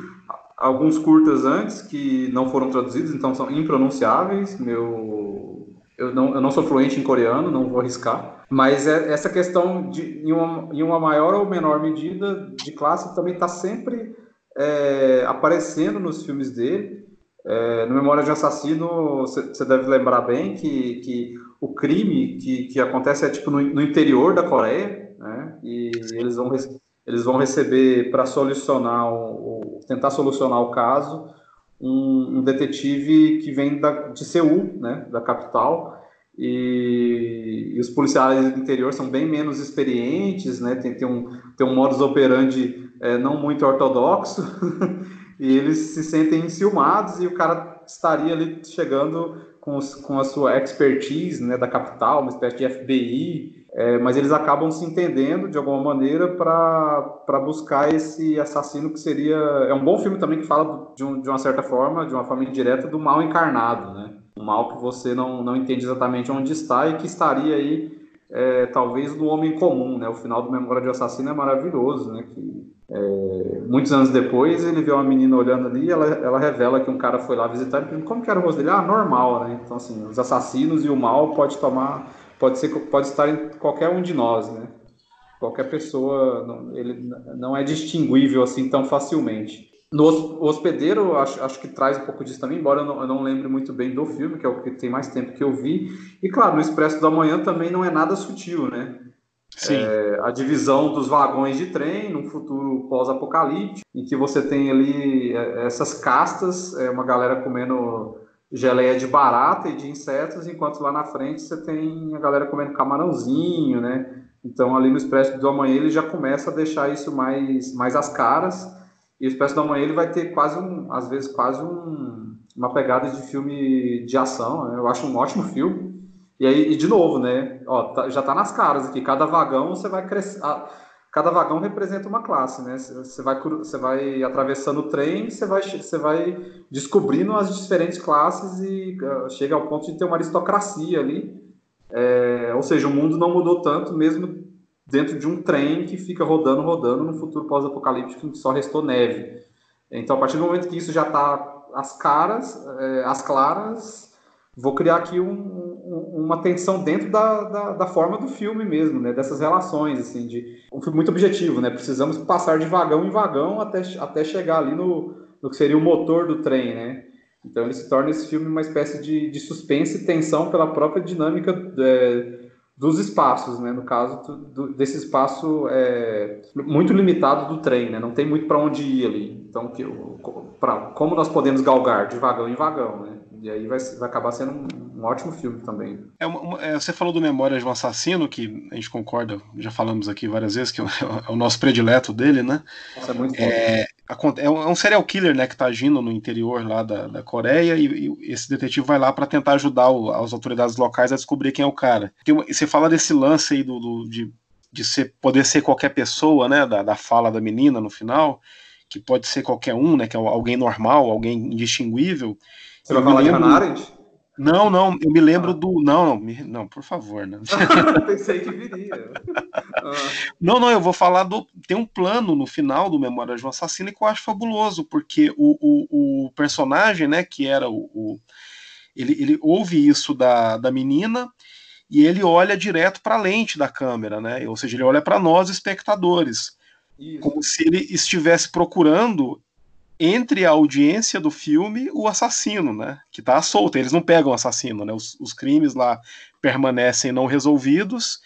Alguns curtas antes que não foram traduzidos, então são impronunciáveis. Meu, eu não, eu não sou fluente em coreano, não vou arriscar. Mas é, essa questão de, em uma, em uma maior ou menor medida, de classe também está sempre é, aparecendo nos filmes dele. É, no Memória de Assassino, você deve lembrar bem que, que o crime que, que acontece é tipo no, no interior da Coreia, né? E eles vão, eles vão receber para solucionar o, tentar solucionar o caso um, um detetive que vem da, de Seul, né? Da capital. E, e, os policiais do interior são bem menos experientes, né? Tem, tem, um, tem um modus operandi é, não muito ortodoxo. e eles se sentem enciumados e o cara estaria ali chegando com, com a sua expertise né, da capital, uma espécie de FBI, é, mas eles acabam se entendendo de alguma maneira para buscar esse assassino que seria. É um bom filme também que fala de, um, de uma certa forma, de uma forma indireta, do mal encarnado, né? Um mal que você não, não entende exatamente onde está e que estaria aí, é, talvez, no homem comum, né? O final do Memória de Assassino é maravilhoso, né? Que é, muitos anos depois, ele vê uma menina olhando ali ela, ela revela que um cara foi lá visitar e como que era o rosto dele? Ah, normal, né? Então, assim, os assassinos e o mal pode tomar, pode ser, pode estar em qualquer um de nós, né? Qualquer pessoa, não, ele não é distinguível assim tão facilmente. No hospedeiro, acho, acho que traz um pouco disso também, embora eu não, eu não lembre muito bem do filme, que é o que tem mais tempo que eu vi. E claro, no Expresso da Manhã também não é nada sutil, né? É, a divisão dos vagões de trem num futuro pós-apocalíptico, em que você tem ali é, essas castas, é, uma galera comendo geleia de barata e de insetos, enquanto lá na frente você tem a galera comendo camarãozinho, né? Então ali no Expresso do Amanhã ele já começa a deixar isso mais, mais às caras, e o Expresso do Amanhã ele vai ter quase um, às vezes quase um, uma pegada de filme de ação, né? eu acho um ótimo filme, e aí, e de novo, né? Ó, tá, já está nas caras aqui. Cada vagão você vai crescer. Cada vagão representa uma classe, né? Você vai, você vai atravessando o trem, você vai, você vai descobrindo as diferentes classes e uh, chega ao ponto de ter uma aristocracia ali. É, ou seja, o mundo não mudou tanto, mesmo dentro de um trem que fica rodando, rodando no futuro pós-apocalíptico em que só restou neve. Então, a partir do momento que isso já está às caras, é, às claras, vou criar aqui um, uma tensão dentro da, da, da, forma do filme mesmo, né? Dessas relações, assim, de um filme muito objetivo, né? Precisamos passar de vagão em vagão até, até chegar ali no, no que seria o motor do trem, né? Então ele se torna esse filme uma espécie de, de suspense e tensão pela própria dinâmica é, dos espaços, né? No caso do, desse espaço é, muito limitado do trem, né? Não tem muito para onde ir ali. Então, que, pra, como nós podemos galgar de vagão em vagão, né? E aí vai, vai acabar sendo um, um ótimo filme também. É, uma, é, você falou do Memórias de um Assassino, que a gente concorda, já falamos aqui várias vezes, que é o, é o nosso predileto dele, né? Nossa, é muito é, é um, é um serial killer né, que está agindo no interior lá da, da Coreia e, e esse detetive vai lá para tentar ajudar o, as autoridades locais a descobrir quem é o cara. Tem, você fala desse lance aí do, do de, de ser, poder ser qualquer pessoa, né? Da, da fala da menina no final, que pode ser qualquer um, né? Que é alguém normal, alguém indistinguível. Você vai falar lembro... de Arendt? Não, não, eu me lembro ah. do. Não, não, não, por favor, né? Pensei que viria. Ah. Não, não, eu vou falar do. Tem um plano no final do Memórias de um Assassino que eu acho fabuloso, porque o, o, o personagem, né, que era o. o ele, ele ouve isso da, da menina e ele olha direto para a lente da câmera, né? Ou seja, ele olha para nós, espectadores. Isso. Como se ele estivesse procurando entre a audiência do filme o assassino, né? Que tá solto. Eles não pegam o assassino, né? Os, os crimes lá permanecem não resolvidos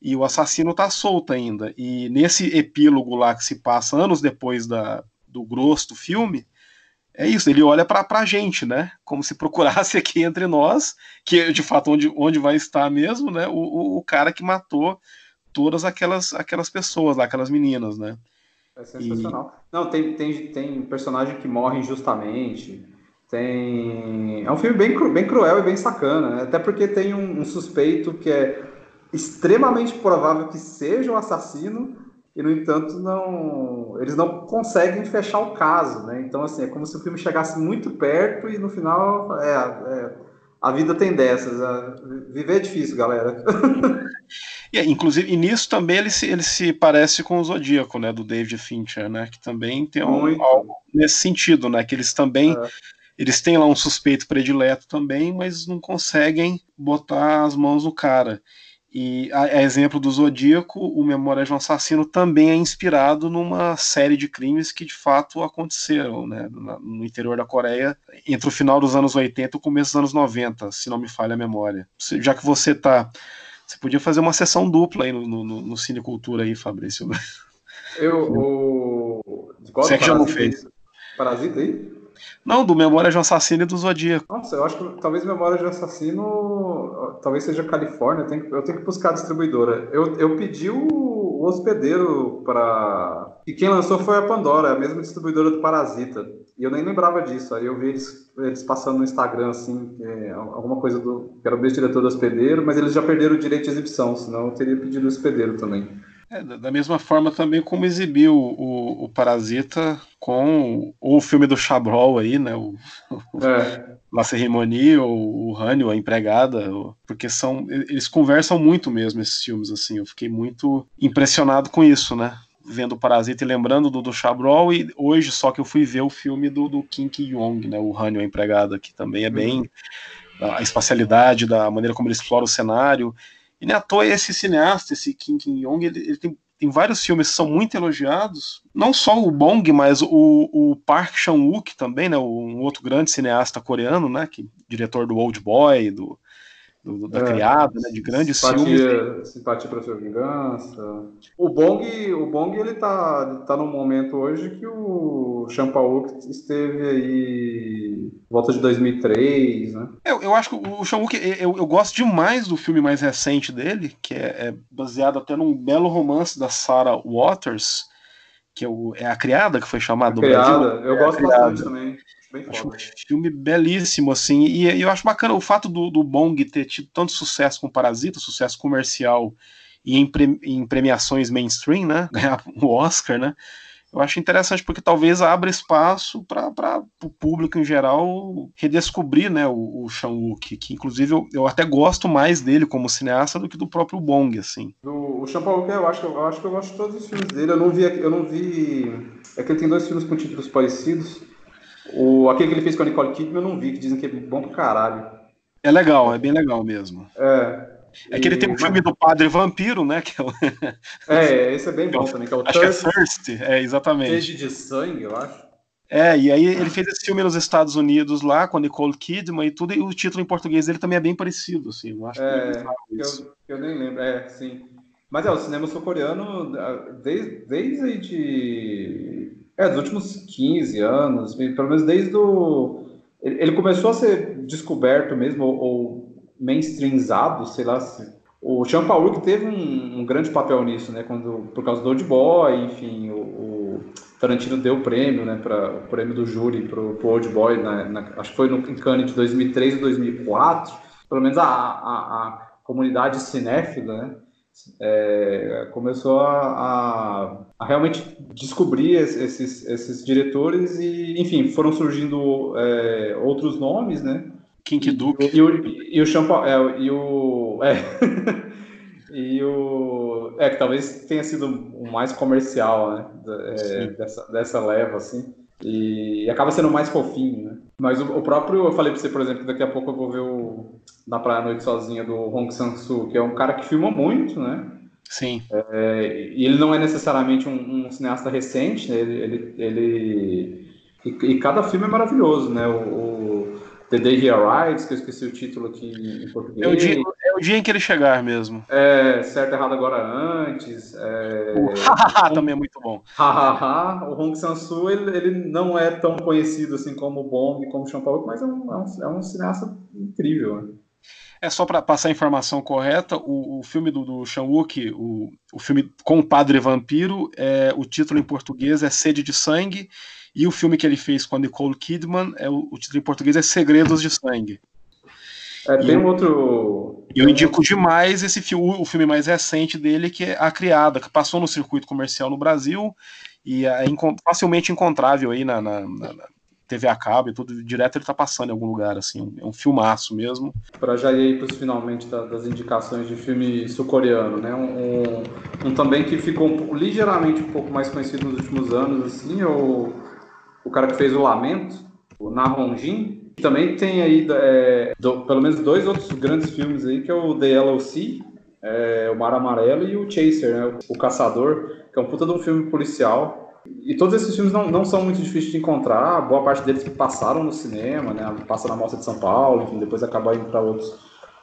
e o assassino tá solto ainda. E nesse epílogo lá que se passa anos depois da, do grosso do filme, é isso, ele olha para a gente, né? Como se procurasse aqui entre nós, que é de fato onde, onde vai estar mesmo, né? O, o, o cara que matou todas aquelas, aquelas pessoas lá, aquelas meninas, né? É sensacional. E... Não, tem, tem, tem personagem que morre injustamente. Tem. É um filme bem, cru, bem cruel e bem sacana, né? Até porque tem um, um, suspeito que é extremamente provável que seja o assassino e no entanto não eles não conseguem fechar o caso, né? Então assim é como se o filme chegasse muito perto e no final é, é a vida tem dessas. Viver é difícil, galera. e, inclusive, e nisso também ele se, ele se parece com o Zodíaco, né? Do David Fincher, né? Que também tem um, algo nesse sentido, né? Que eles também. É. Eles têm lá um suspeito predileto também, mas não conseguem botar as mãos no cara. E a, a, exemplo do Zodíaco, o Memória de um Assassino também é inspirado numa série de crimes que de fato aconteceram né, no, no interior da Coreia entre o final dos anos 80 e o começo dos anos 90, se não me falha a memória. Já que você tá. Você podia fazer uma sessão dupla aí no, no, no Cinecultura aí, Fabrício. Eu. O... Você é que já não fez. Parasita aí? Não, do Memória de um Assassino e do Zodíaco. Nossa, eu acho que talvez Memória de um Assassino talvez seja Califórnia, eu tenho, eu tenho que buscar a distribuidora. Eu, eu pedi o, o hospedeiro para. E quem lançou foi a Pandora, a mesma distribuidora do Parasita. E eu nem lembrava disso. Aí eu vi eles, eles passando no Instagram, assim, é, alguma coisa do. que era o mesmo diretor do hospedeiro, mas eles já perderam o direito de exibição, senão eu teria pedido o hospedeiro também. É, da mesma forma também como exibiu o, o Parasita com o filme do Chabrol aí, né? O, é. La Ceremonie, ou o Hânio, a empregada, porque são. Eles conversam muito mesmo esses filmes, assim. Eu fiquei muito impressionado com isso, né? Vendo o Parasita e lembrando do, do Chabrol, e hoje só que eu fui ver o filme do, do Kim Ki-yong, né? O Hânio, a empregada, que também é bem. Uhum. A espacialidade, da maneira como ele explora o cenário. E nem à toa esse cineasta, esse Kim Ki-yong, ele, ele tem, tem vários filmes que são muito elogiados. Não só o Bong, mas o, o Park Chan-wook também, né, um outro grande cineasta coreano, né, que diretor do Old Boy, do do, da é, criada, né, de grandes simpatia, filmes. Simpatia para sua vingança. O Bong, o Bong ele tá, tá num momento hoje que o Champauk esteve aí volta de 2003, né? Eu, eu acho que o Champauk, eu, eu gosto demais do filme mais recente dele, que é, é baseado até num belo romance da Sarah Waters, que é, o, é a criada que foi chamada do criada, Brasil. Eu é gosto bastante também. Bem acho um filme belíssimo, assim, e, e, eu acho bacana o fato do, do Bong ter tido tanto sucesso com Parasita, sucesso comercial e em, pre, em premiações mainstream, né? Ganhar o Oscar, né? eu acho interessante porque talvez abra espaço para o público em geral redescobrir né, o, o Chan-wook, que inclusive eu, eu, até gosto mais dele como cineasta do que do próprio Bong, assim. Do, o Chan-wook eu acho, eu acho que eu gosto de todos os filmes dele, eu não vi, eu não vi, é que ele tem dois filmes com títulos parecidos, o, aquele que ele fez com a Nicole Kidman eu não vi, que dizem que é bom pro caralho. É legal, é bem legal mesmo. É, é que ele tem um filme do Padre Vampiro, né? Que é, o... é, esse é bem bom também, que é o acho Thirst. É Thirst, é, exatamente. Sede de sangue, eu acho. É, e aí ele fez esse filme nos Estados Unidos lá, com a Nicole Kidman e tudo, e o título em português dele também é bem parecido, assim, eu acho é, que eu, eu, nem lembro, é, sim. Mas é, o cinema sul-coreano, desde, desde aí de... É, dos últimos 15 anos, pelo menos desde o... Ele começou a ser descoberto mesmo, ou, ou mainstreamizado, sei lá. O Sean Paul que teve um, um, grande papel nisso, né? Quando, por causa do Old Boy, enfim, o, o Tarantino deu o prêmio, né? Para o prêmio do júri para o Old Boy, na, na, acho que foi no em Cannes de 2003 ou 2004. Pelo menos a, a, a comunidade cinéfila, né? É, começou a, a, a, realmente descobrir esses, esses diretores e, enfim, foram surgindo é, outros nomes, né? Kink Duke. E, o, e o Champa, é, e o. É, e o. É, que talvez tenha sido o mais comercial, né? É, dessa, dessa leva, assim. E, acaba sendo mais fofinho, né? Mas o, o, próprio, eu falei pra você, por exemplo, que daqui a pouco eu vou ver o Na Praia à Noite Sozinha do Hong Sang-soo, que é um cara que filma muito, né? Sim. É, e ele não é necessariamente um, um cineasta recente, né? Ele. ele, ele e, e, cada filme é maravilhoso, né? o The Day He Arrives, que eu esqueci o título aqui em português. É o dia, é o dia em que ele chegar mesmo. É, certo, errado agora antes. É... O hahaha também é muito bom. Hahaha. o Hong Sang-soo, ele, ele não é tão conhecido assim como o Bong, como o Sean Paul, mas é um, é um, é um cineasta incrível. Né? É só para passar a informação correta, o, o filme do, do Chan-wook, o, o filme com o Padre Vampiro, é, o título em português é Sede de Sangue, e o filme que ele fez com a Nicole Kidman, é o, o título em português é Segredos de Sangue. É, um outro, Eu indico demais esse filme, o filme mais recente dele, que é A Criada, que passou no circuito comercial no Brasil e é facilmente encontrável aí na, na, na TV a cabo e tudo, direto ele tá passando em algum lugar, assim, é um filmaço mesmo. Para já ir aí pros finalmente das indicações de filme sul-coreano, né, um, um, também que ficou um, ligeiramente um pouco mais conhecido nos últimos anos, assim, o, o cara que fez o Lamento, o Na Hong Jin, também tem aí é, do, pelo menos dois outros grandes filmes aí, que é o The LOC, é, o Mar Amarelo e o Chaser, né, o, o Caçador, que é um puta de um filme policial, e todos esses filmes não, não são muito difíceis de encontrar, boa parte deles que passaram no cinema, né? Passa na Mostra de São Paulo, enfim, depois acabaram indo para outros,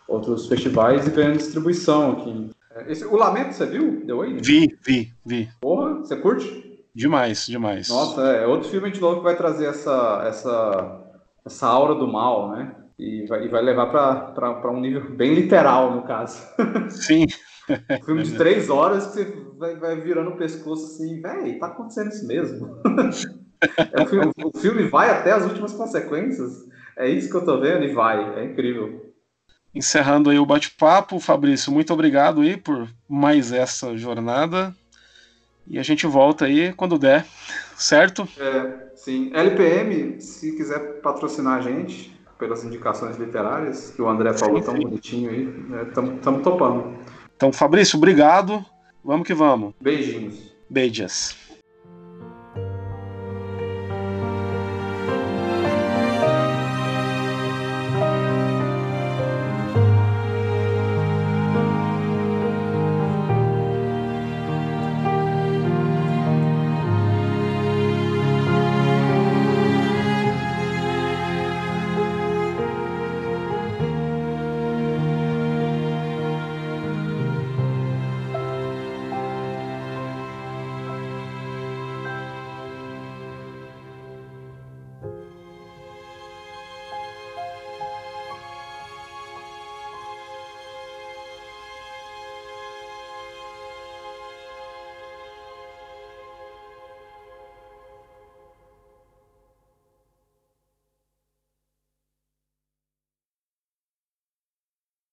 outros festivais e ganhando distribuição aqui. Esse, o Lamento, você viu? Deu aí? Vi, vi, vi. Porra, você curte? Demais, demais. Nossa, é, outro filme de novo que vai trazer essa, essa, essa aura do mal, né? E vai, e vai levar para um nível bem literal, no caso. Sim. Um filme de três horas que você vai, vai virando o pescoço assim, véi, tá acontecendo isso mesmo. é um filme, o filme vai até as últimas consequências. É isso que eu tô vendo e vai. É incrível. Encerrando aí o bate-papo, Fabrício, muito obrigado aí por mais essa jornada. E a gente volta aí quando der, certo? É, sim. LPM, se quiser patrocinar a gente pelas indicações literárias, que o André falou sim, tão sim. bonitinho aí, estamos é, topando. Então, Fabrício, obrigado. Vamos que vamos. Beijinhos. Beijos.